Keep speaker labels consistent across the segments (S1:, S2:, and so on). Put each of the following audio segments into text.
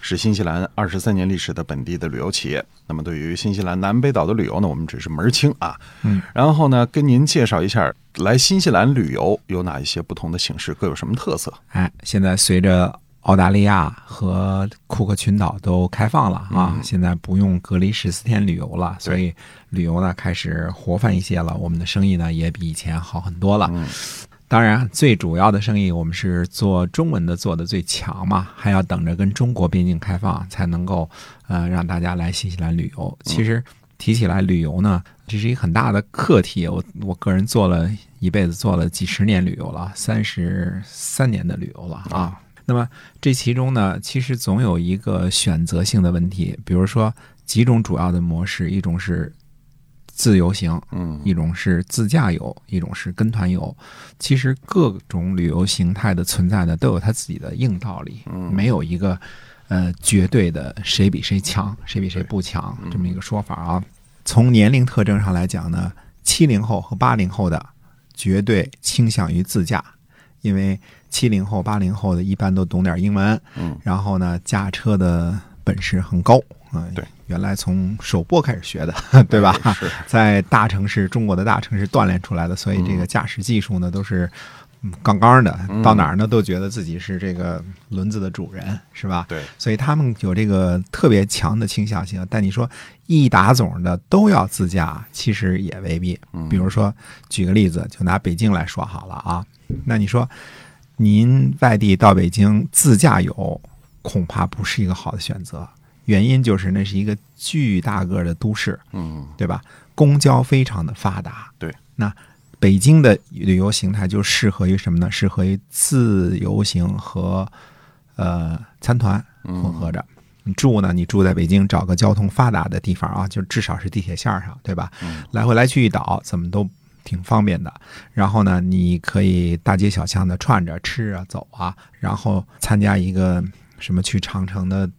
S1: 是新西兰二十三年历史的本地的旅游企业。那么对于新西兰南北岛的旅游呢，我们只是门儿清啊。
S2: 嗯，
S1: 然后呢，跟您介绍一下来新西兰旅游有哪一些不同的形式，各有什么特色。
S2: 哎，现在随着澳大利亚和库克群岛都开放了啊，
S1: 嗯
S2: 现在不用隔离十四天旅游了，所以旅游呢开始活泛一些了。我们的生意呢也比以前好很多了。
S1: 嗯
S2: 当然，最主要的生意我们是做中文的做的最强嘛，还要等着跟中国边境开放才能够呃让大家来新西兰旅游。其实提起来旅游呢，这是一个很大的课题。我我个人做了一辈子，做了几十年旅游了，三十三年的旅游了啊。那么这其中呢，其实总有一个选择性的问题，比如说几种主要的模式，一种是自由行，
S1: 嗯。
S2: 一种是自驾游，一种是跟团游。其实各种旅游形态的存在呢，都有它自己的硬道理，
S1: 嗯。
S2: 没有一个呃绝对的谁比谁强，谁比谁不强这么一个说法啊。从年龄特征上来讲呢，七零后和八零后的绝对倾向于自驾，因为七零后、八零后的一般都懂点英文，
S1: 嗯。
S2: 然后呢，驾车的本事很高嗯、
S1: 对，
S2: 原来从首播开始学的，对吧？
S1: 是
S2: 在大城市，中国的大城市锻炼出来的，所以这个驾驶技术呢都是嗯杠杠的，到哪儿呢都觉得自己是这个轮子的主人，是吧？
S1: 对，
S2: 所以他们有这个特别强的倾向性。但你说一打总的都要自驾，其实也未必。比如说，举个例子，就拿北京来说好了啊。那你说，您外地到北京自驾游，恐怕不是一个好的选择。原因就是那是一个巨大个儿的都市，
S1: 嗯
S2: 对吧？公交非常的发达。
S1: 对，
S2: 那北京的旅游形态就适合于什么呢？适合于自由行和呃参团混合着。你住呢？你住在北京，找个交通发达的地方啊，就至少是地铁线上，对吧？来回来去一倒，怎么都挺方便的。然后呢，你可以大街小巷的串着吃啊、走啊，然后参加一个什么去长城的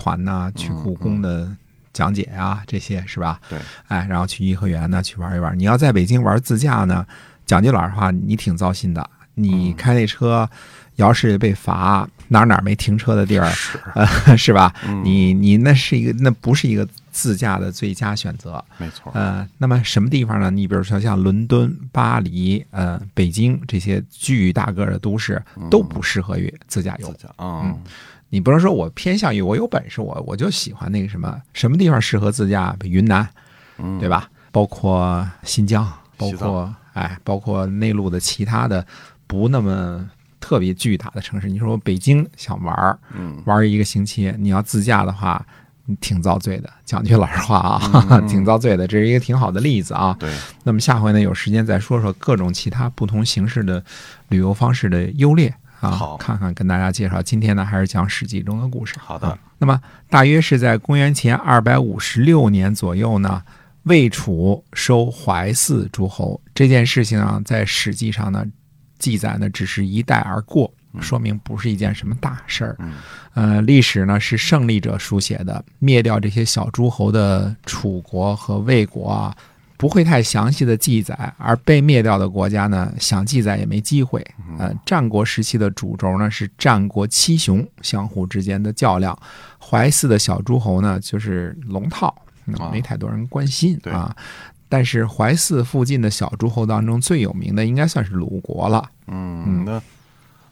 S2: 团呐、去故宫的讲解啊，这些是吧？
S1: 对，
S2: 哎，然后去颐和园呢去玩一玩。你要在北京玩自驾呢，讲句老实话，你挺糟心的。你开那车，要是被罚，哪哪没停车的地儿，
S1: 是
S2: 呃，是吧？你你那是一个，那不是一个自驾的最佳选择。
S1: 没错。
S2: 呃，那么什么地方呢？你比如说像伦敦、巴黎、呃、北京这些巨大个的都市，都不适合于自驾游
S1: 自。驾嗯
S2: 你不能说我偏向于我有本事，我我就喜欢那个什么什么地方适合自驾，云南，
S1: 嗯
S2: 对吧？包括新疆，包括哎，包括内陆的其他的不那么特别巨大的城市。你说我北京想玩儿，
S1: 嗯
S2: 玩一个星期，你要自驾的话，挺遭罪的。讲句老实话啊，
S1: 嗯
S2: 挺遭罪的。这是一个挺好的例子啊。
S1: 对，
S2: 那么下回呢，有时间再说说各种其他不同形式的旅游方式的优劣啊
S1: 好，
S2: 看看跟大家介绍。今天呢，还是讲《史记》中的故事。
S1: 好的
S2: 啊那么大约是在公元前二百五十六年左右呢，魏楚收怀寺诸侯这件事情啊，在《史记》上呢记载呢只是一带而过，说明不是一件什么大事儿。
S1: 嗯
S2: 呃，历史呢是胜利者书写的，灭掉这些小诸侯的楚国和魏国啊，不会太详细的记载，而被灭掉的国家呢，想记载也没机会。呃，战国时期的主轴呢是战国七雄相互之间的较量，怀寺的小诸侯呢就是龙套，没太多人关心
S1: 对
S2: 啊。但是怀寺附近的小诸侯当中最有名的应该算是鲁国了，
S1: 嗯，那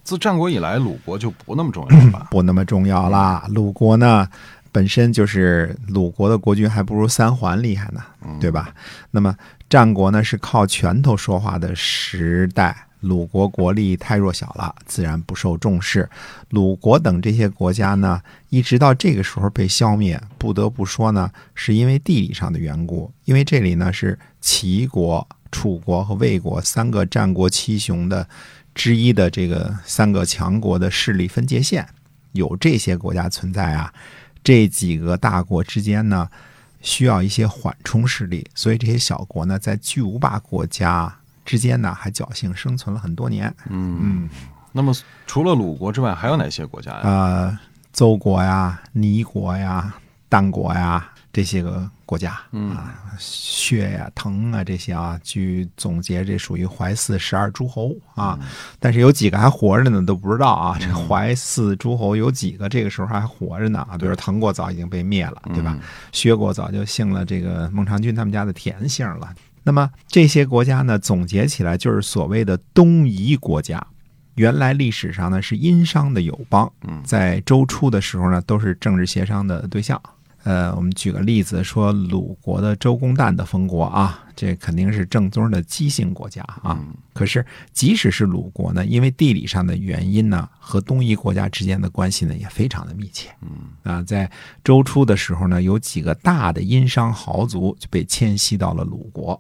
S1: 自战国以来，鲁国就不那么重要了吧？
S2: 不那么重要啦。鲁国呢，本身就是鲁国的国君还不如三桓厉害呢，对吧？那么战国呢是靠拳头说话的时代。鲁国国力太弱小了，自然不受重视。鲁国等这些国家呢，一直到这个时候被消灭，不得不说呢，是因为地理上的缘故。因为这里呢是齐国、楚国和魏国三个战国七雄的之一的这个三个强国的势力分界线，有这些国家存在啊，这几个大国之间呢，需要一些缓冲势力，所以这些小国呢，在巨无霸国家之间呢还侥幸生存了很多年。
S1: 嗯
S2: 嗯，
S1: 那么除了鲁国之外，还有哪些国家呀？
S2: 呃，邹国呀、尼国呀、丹国呀这些个国家
S1: 嗯
S2: 啊，薛呀、滕啊这些啊，据总结这属于淮泗十二诸侯啊。但是有几个还活着呢，都不知道啊。这淮泗诸侯有几个这个时候还活着呢啊？比如滕国早已经被灭了，对吧？薛国早就姓了这个孟尝君他们家的田姓了。那么这些国家呢，总结起来就是所谓的东夷国家。原来历史上呢是殷商的友邦，在周初的时候呢都是政治协商的对象。呃，我们举个例子说，鲁国的周公旦的封国啊，这肯定是正宗的姬姓国家啊。可是即使是鲁国呢，因为地理上的原因呢，和东夷国家之间的关系呢也非常的密切。嗯啊，在周初的时候呢，有几个大的殷商豪族就被迁徙到了鲁国。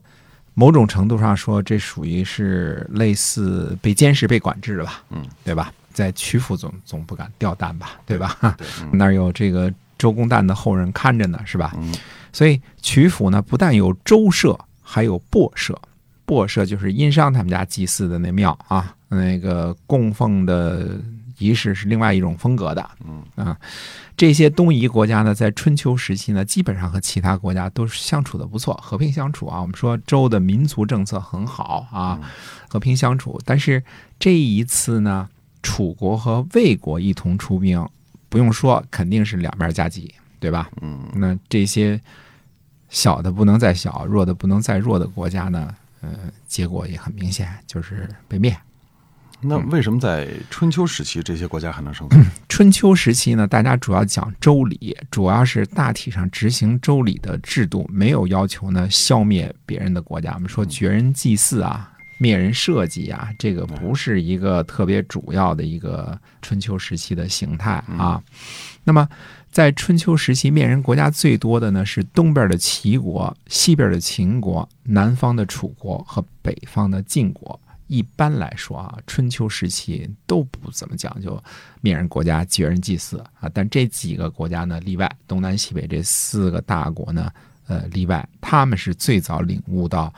S2: 某种程度上说，这属于是类似被监视、被管制吧，
S1: 嗯，
S2: 对吧？在曲阜总总不敢掉蛋吧，对吧？
S1: 对，
S2: 那儿有这个周公旦的后人看着呢，是吧？
S1: 嗯
S2: 所以曲阜呢，不但有周社，还有薄社。薄社就是殷商他们家祭祀的那庙啊，那个供奉的仪式是另外一种风格的。
S1: 嗯
S2: 啊，这些东夷国家呢，在春秋时期呢，基本上和其他国家都是相处的不错，和平相处啊。我们说周的民族政策很好啊，和平相处。但是这一次呢，楚国和魏国一同出兵，不用说，肯定是两边夹击，对吧？
S1: 嗯
S2: 那这些小的不能再小，弱的不能再弱的国家呢，呃，结果也很明显，就是被灭。
S1: 那为什么在春秋时期这些国家还能生存？
S2: 春秋时期呢，大家主要讲周礼，主要是大体上执行周礼的制度，没有要求呢消灭别人的国家。我们说绝人祭祀啊，灭人设计啊，这个不是一个特别主要的一个春秋时期的形态啊。那么，在春秋时期，灭人国家最多的呢是东边的齐国、西边的秦国、南方的楚国和北方的晋国。一般来说啊，春秋时期都不怎么讲究灭人国家、绝人祭祀啊，但这几个国家呢例外，东南西北这四个大国呢，呃例外，他们是最早领悟到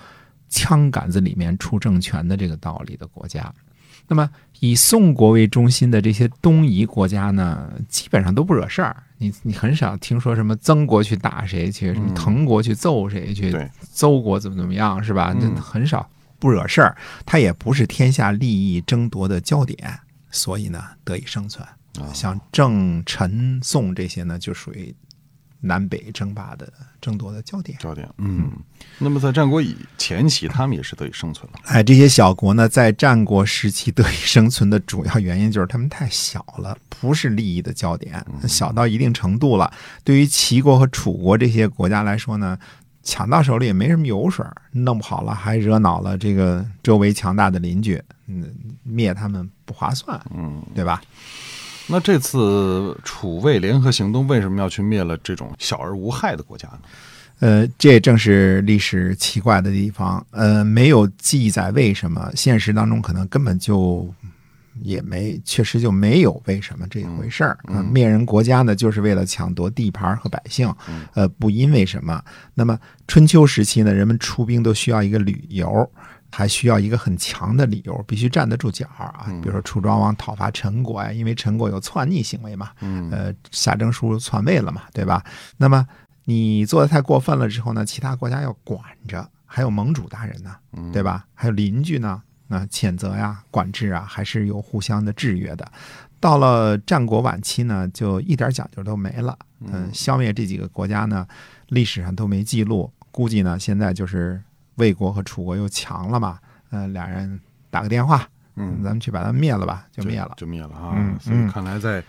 S2: 枪杆子里面出政权的这个道理的国家。那么以宋国为中心的这些东夷国家呢，基本上都不惹事儿。你你很少听说什么曾国去打谁去，什么滕国去揍谁去，
S1: 对，
S2: 邹国怎么怎么样是吧？这
S1: 嗯
S2: 很少不惹事儿，它也不是天下利益争夺的焦点，所以呢得以生存。
S1: 啊
S2: 像郑、陈、宋这些呢，就属于南北争霸的争夺的焦点。
S1: 焦点。嗯，那么在战国以前期，他们也是得以生存了。
S2: 哎，这些小国呢，在战国时期得以生存的主要原因就是他们太小了，不是利益的焦点，小到一定程度了。对于齐国和楚国这些国家来说呢，抢到手里也没什么油水，弄不好了还惹恼了这个周围强大的邻居，嗯，灭他们不划算，
S1: 嗯，
S2: 对吧？
S1: 那这次楚魏联合行动为什么要去灭了这种小而无害的国家呢？
S2: 呃，这正是历史奇怪的地方。呃，没有记载为什么，现实当中可能根本就也没，确实就没有为什么这一回事儿。
S1: 嗯
S2: 灭人国家呢，就是为了抢夺地盘和百姓，呃，不因为什么。那么春秋时期呢，人们出兵都需要一个理由。还需要一个很强的理由，必须站得住脚啊！比如说楚庄王讨伐陈国呀，因为陈国有篡逆行为嘛，
S1: 嗯
S2: 呃，夏征书篡位了嘛，对吧？那么你做的太过分了之后呢，其他国家要管着，还有盟主大人呢，对吧？还有邻居呢，那谴责呀、管制啊，还是有互相的制约的。到了战国晚期呢，就一点讲究都没了。嗯，消灭这几个国家呢，历史上都没记录，估计呢现在就是魏国和楚国又强了嘛，呃，俩人打个电话，
S1: 嗯
S2: 咱们去把他灭了吧，就灭了。
S1: 就灭了啊！
S2: 嗯
S1: 所以
S2: 嗯
S1: 看来在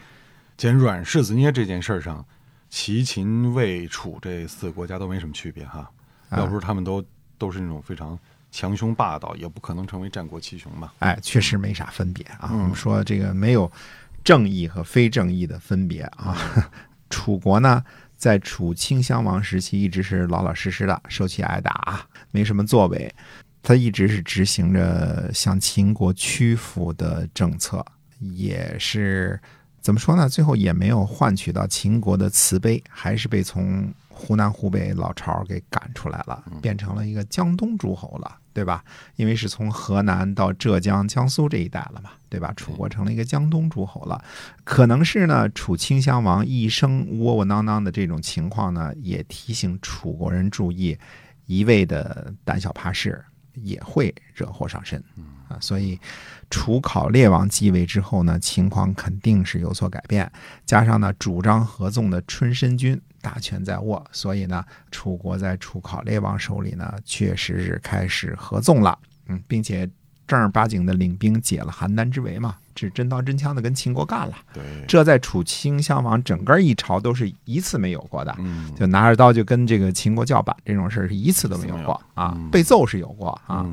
S1: 捡软柿子捏这件事儿上，齐、秦、魏、楚这四个国家都没什么区别哈。
S2: 啊
S1: 要不是他们都都是那种非常强凶霸道，也不可能成为战国七雄嘛。
S2: 哎，确实没啥分别啊。
S1: 嗯
S2: 我们说这个没有正义和非正义的分别啊。楚国呢，在楚顷襄王时期一直是老老实实的，受气挨打，没什么作为。他一直是执行着向秦国屈服的政策，也是怎么说呢？最后也没有换取到秦国的慈悲，还是被从湖南、湖北老巢给赶出来了，变成了一个江东诸侯了。对吧？因为是从河南到浙江、江苏这一带了嘛，对吧？楚国成了一个江东诸侯了，可能是呢，楚顷襄王一生窝窝囊囊的这种情况呢，也提醒楚国人注意，一味的胆小怕事也会惹祸上身啊。所以，楚考烈王继位之后呢，情况肯定是有所改变，加上呢，主张合纵的春申君。大权在握，所以呢，楚国在楚考烈王手里呢，确实是开始合纵了，嗯，并且正儿八经的领兵解了邯郸之围嘛，这真刀真枪的跟秦国干了。
S1: 对，
S2: 这在楚顷襄王整个一朝都是一次没有过的，
S1: 嗯，
S2: 就拿着刀就跟这个秦国叫板这种事儿是一次都没有过啊，被揍是有过啊，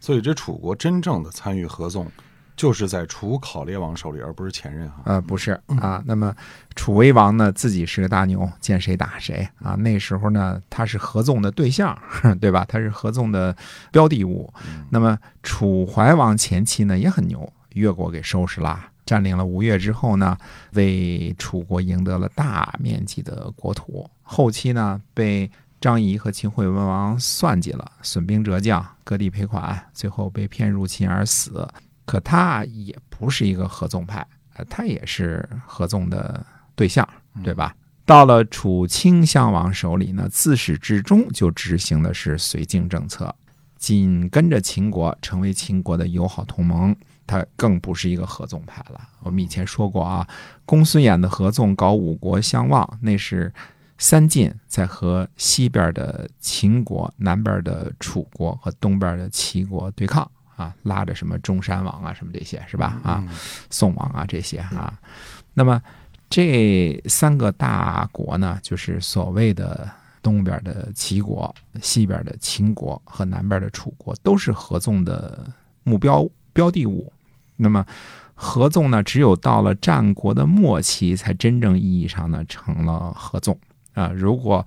S1: 所以这楚国真正的参与合纵。就是在楚考烈王手里，而不是前任哈。
S2: 呃，不是啊。那么楚威王呢，自己是个大牛，见谁打谁啊。那时候呢，他是合纵的对象，对吧？他是合纵的标的物。那么楚怀王前期呢也很牛，越国给收拾了，占领了吴越之后呢，为楚国赢得了大面积的国土。后期呢，被张仪和秦惠文王算计了，损兵折将，割地赔款，最后被骗入秦而死。可他也不是一个合纵派，他也是合纵的对象，对吧？到了楚顷襄王手里呢，自始至终就执行的是绥靖政策，紧跟着秦国，成为秦国的友好同盟。他更不是一个合纵派了。我们以前说过啊，公孙衍的合纵搞五国相望，那是三晋在和西边的秦国、南边的楚国和东边的齐国对抗。啊，拉着什么中山王啊，什么这些是吧？啊，宋王啊，这些啊。那么这三个大国呢，就是所谓的东边的齐国、西边的秦国和南边的楚国，都是合纵的目标标的物。那么合纵呢，只有到了战国的末期，才真正意义上呢成了合纵啊。如果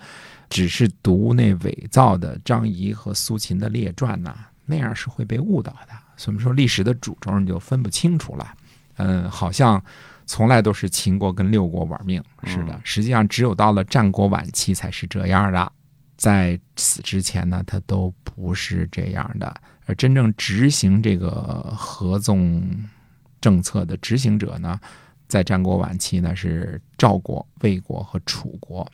S2: 只是读那伪造的张仪和苏秦的列传呢？那样是会被误导的，所以说历史的主轴你就分不清楚了。嗯，好像从来都是秦国跟六国玩命似的，实际上只有到了战国晚期才是这样的，在此之前呢，它都不是这样的。而真正执行这个合纵政策的执行者呢，在战国晚期呢是赵国、魏国和楚国。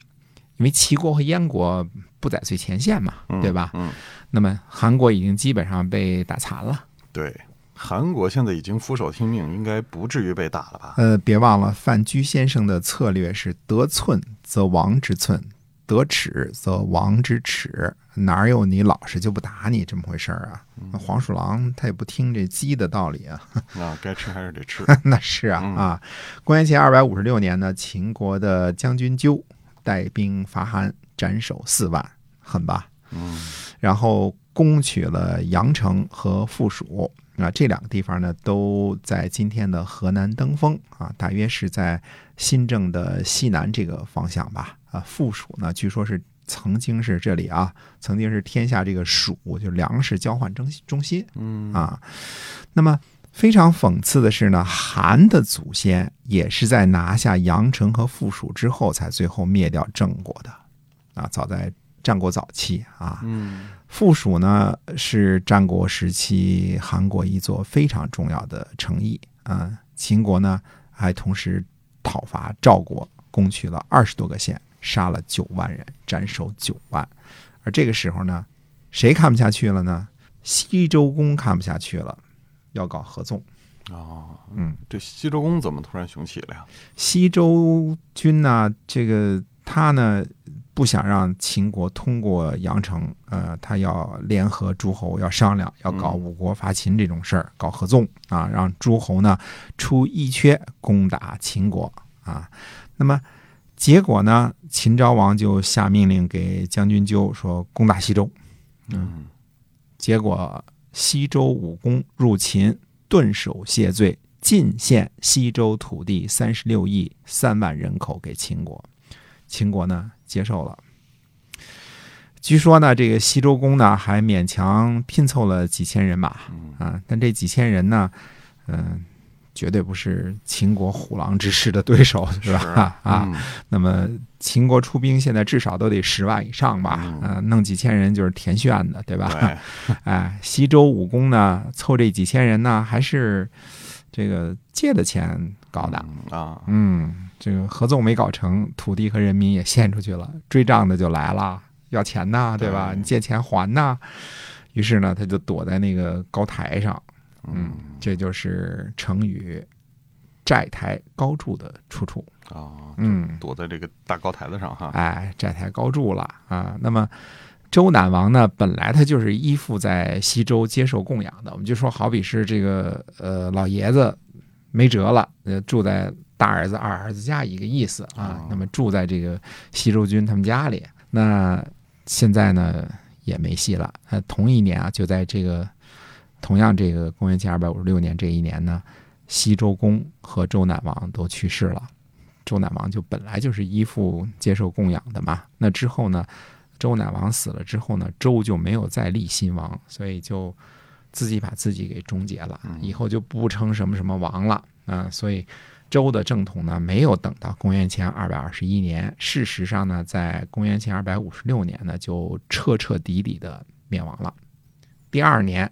S2: 因为齐国和燕国不在最前线嘛，对吧？
S1: 嗯，
S2: 那么韩国已经基本上被打残了。
S1: 对，韩国现在已经俯首听命，应该不至于被打了吧？
S2: 呃，别忘了范雎先生的策略是得寸则亡之寸，得尺则亡之尺，哪有你老实就不打你这么回事儿啊？黄鼠狼它也不听这鸡的道理啊。
S1: 那该吃还是得吃。
S2: 那是啊啊！公元前二百五十六年呢，秦国的将军纠。带兵伐韩，斩首四万，狠吧？
S1: 嗯，
S2: 然后攻取了阳城和附属啊，这两个地方呢，都在今天的河南登封啊，大约是在新郑的西南这个方向吧。啊，附属呢，据说是曾经是这里啊，曾经是天下这个蜀，就粮食交换中中心。
S1: 嗯
S2: 啊，那么。非常讽刺的是呢，韩的祖先也是在拿下阳城和附属之后，才最后灭掉郑国的，啊，早在战国早期啊。
S1: 嗯，
S2: 附属呢是战国时期韩国一座非常重要的城邑啊。秦国呢还同时讨伐赵国，攻取了二十多个县，杀了九万人，斩首九万。而这个时候呢，谁看不下去了呢？西周公看不下去了。要搞合纵，
S1: 哦，
S2: 嗯，
S1: 这西周公怎么突然雄起了呀？
S2: 西周君呢，这个他呢不想让秦国通过阳城，呃，他要联合诸侯，要商量，要搞五国伐秦这种事儿，搞合纵啊，让诸侯呢出一缺攻打秦国啊。那么结果呢，秦昭王就下命令给将军纠说攻打西周，
S1: 嗯，
S2: 结果。西周武功入秦，顿首谢罪，进献西周土地三十六亿三万人口给秦国。秦国呢接受了。据说呢，这个西周公呢还勉强拼凑了几千人马啊，但这几千人呢，嗯，绝对不是秦国虎狼之师的对手，是吧？啊，
S1: 嗯
S2: 那么秦国出兵现在至少都得十万以上吧？
S1: 嗯
S2: 呃，弄几千人就是填炫的，对吧？
S1: 对，
S2: 哎，西周武功呢，凑这几千人呢，还是这个借的钱搞的。
S1: 嗯啊，
S2: 嗯，这个合纵没搞成，土地和人民也献出去了，追账的就来了，要钱呐，对吧？
S1: 对
S2: 你借钱还呐。于是呢，他就躲在那个高台上，嗯，这就是成语“债台高筑”的出处。
S1: 啊，
S2: 嗯，
S1: 躲在这个大高台子上哈，
S2: 哎，债台高筑了啊。那么周赧王呢，本来他就是依附在西周接受供养的。我们就说，好比是这个呃老爷子没辙了，呃住在大儿子、二儿子家一个意思啊
S1: 哦。
S2: 那么住在这个西周君他们家里，那现在呢也没戏了。呃，同一年啊，就在这个同样这个公元前二百五十六年这一年呢，西周公和周赧王都去世了。周赧王就本来就是依附接受供养的嘛。那之后呢，周赧王死了之后呢，周就没有再立新王，所以就自己把自己给终结了，以后就不称什么什么王了啊。所以周的正统呢，没有等到公元前二百二十一年，事实上呢，在公元前二百五十六年呢，就彻彻底底的灭亡了。第二年，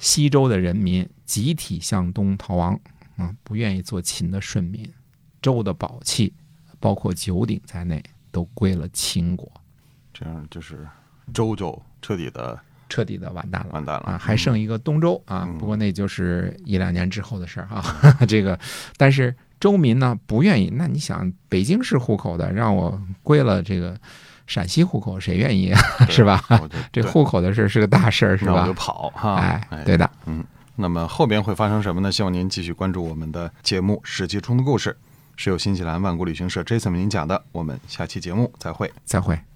S2: 西周的人民集体向东逃亡，啊，不愿意做秦的顺民。周的宝器，包括九鼎在内，都归了秦国，
S1: 这样就是周就彻底的
S2: 彻底的完蛋了。
S1: 完蛋了
S2: 啊，还剩一个东周啊
S1: 嗯，
S2: 不过那就是一两年之后的事儿啊。这个，但是周民呢不愿意，那你想，北京市户口的让我归了这个陕西户口，谁愿意啊？是吧？这户口的事儿是个大事儿，是吧
S1: 那我就？跑哈，
S2: 哎，对的。
S1: 嗯那么后边会发生什么呢？希望您继续关注我们的节目《史记冲突故事》，是由新西兰万国旅行社 Jason 为您讲的。我们下期节目再会。
S2: 再会。